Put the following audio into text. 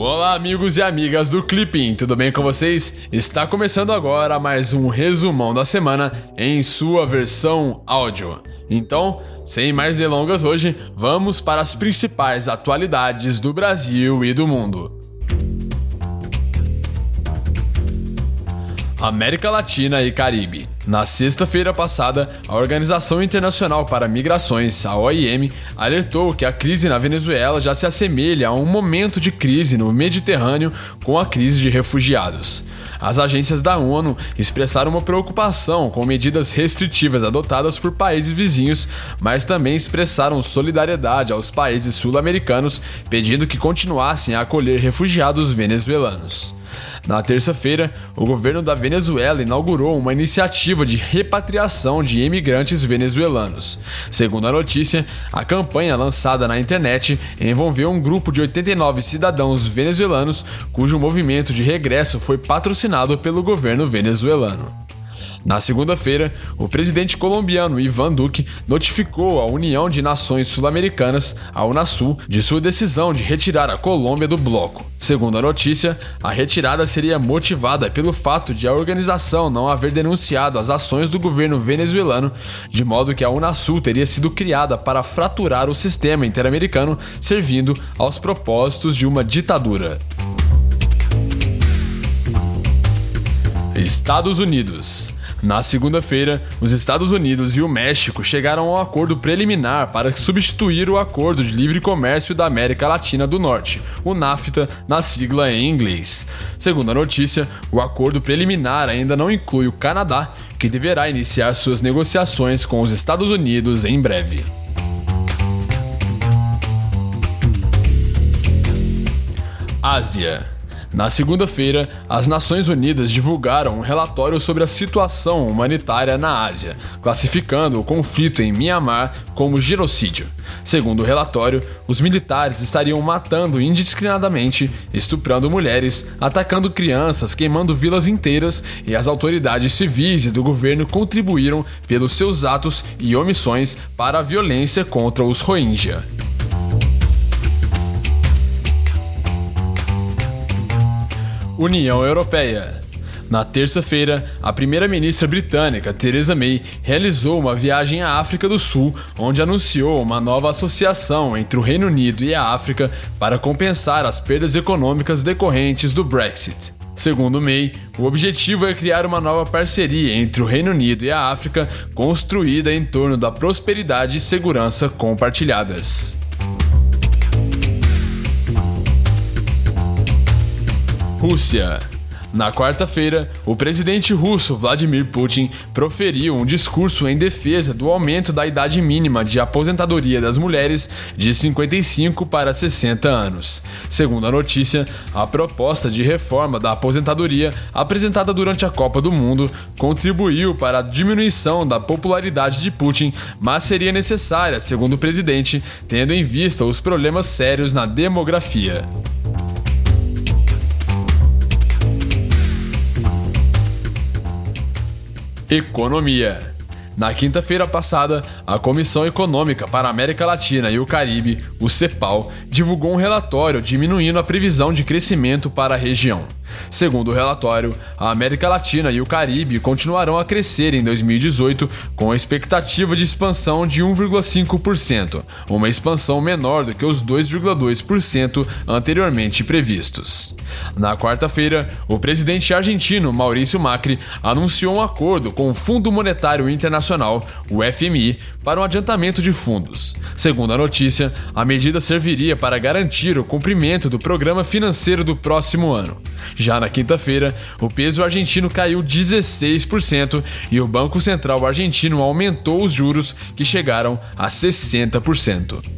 Olá, amigos e amigas do Clipping, tudo bem com vocês? Está começando agora mais um resumão da semana em sua versão áudio. Então, sem mais delongas hoje, vamos para as principais atualidades do Brasil e do mundo. América Latina e Caribe. Na sexta-feira passada, a Organização Internacional para Migrações, a OIM, alertou que a crise na Venezuela já se assemelha a um momento de crise no Mediterrâneo com a crise de refugiados. As agências da ONU expressaram uma preocupação com medidas restritivas adotadas por países vizinhos, mas também expressaram solidariedade aos países sul-americanos, pedindo que continuassem a acolher refugiados venezuelanos. Na terça-feira, o governo da Venezuela inaugurou uma iniciativa de repatriação de imigrantes venezuelanos. Segundo a notícia, a campanha lançada na internet envolveu um grupo de 89 cidadãos venezuelanos cujo movimento de regresso foi patrocinado pelo governo venezuelano. Na segunda-feira, o presidente colombiano Ivan Duque notificou a União de Nações Sul-Americanas, a Unasul, de sua decisão de retirar a Colômbia do bloco. Segundo a notícia, a retirada seria motivada pelo fato de a organização não haver denunciado as ações do governo venezuelano, de modo que a Unasul teria sido criada para fraturar o sistema interamericano, servindo aos propósitos de uma ditadura. Estados Unidos. Na segunda-feira, os Estados Unidos e o México chegaram a um acordo preliminar para substituir o Acordo de Livre Comércio da América Latina do Norte, o NAFTA, na sigla em inglês. Segundo a notícia, o acordo preliminar ainda não inclui o Canadá, que deverá iniciar suas negociações com os Estados Unidos em breve. Ásia. Na segunda-feira, as Nações Unidas divulgaram um relatório sobre a situação humanitária na Ásia, classificando o conflito em Myanmar como genocídio. Segundo o relatório, os militares estariam matando indiscriminadamente, estuprando mulheres, atacando crianças, queimando vilas inteiras e as autoridades civis e do governo contribuíram pelos seus atos e omissões para a violência contra os Rohingya. União Europeia. Na terça-feira, a primeira-ministra britânica Theresa May realizou uma viagem à África do Sul, onde anunciou uma nova associação entre o Reino Unido e a África para compensar as perdas econômicas decorrentes do Brexit. Segundo May, o objetivo é criar uma nova parceria entre o Reino Unido e a África, construída em torno da prosperidade e segurança compartilhadas. Rússia. Na quarta-feira, o presidente russo Vladimir Putin proferiu um discurso em defesa do aumento da idade mínima de aposentadoria das mulheres de 55 para 60 anos. Segundo a notícia, a proposta de reforma da aposentadoria apresentada durante a Copa do Mundo contribuiu para a diminuição da popularidade de Putin, mas seria necessária, segundo o presidente, tendo em vista os problemas sérios na demografia. Economia. Na quinta-feira passada, a Comissão Econômica para a América Latina e o Caribe, o CEPAL, divulgou um relatório diminuindo a previsão de crescimento para a região. Segundo o relatório, a América Latina e o Caribe continuarão a crescer em 2018 com a expectativa de expansão de 1,5%, uma expansão menor do que os 2,2% anteriormente previstos. Na quarta-feira, o presidente argentino Maurício Macri anunciou um acordo com o Fundo Monetário Internacional, o FMI, para um adiantamento de fundos. Segundo a notícia, a medida serviria para garantir o cumprimento do programa financeiro do próximo ano. Já na quinta-feira, o peso argentino caiu 16% e o Banco Central argentino aumentou os juros, que chegaram a 60%.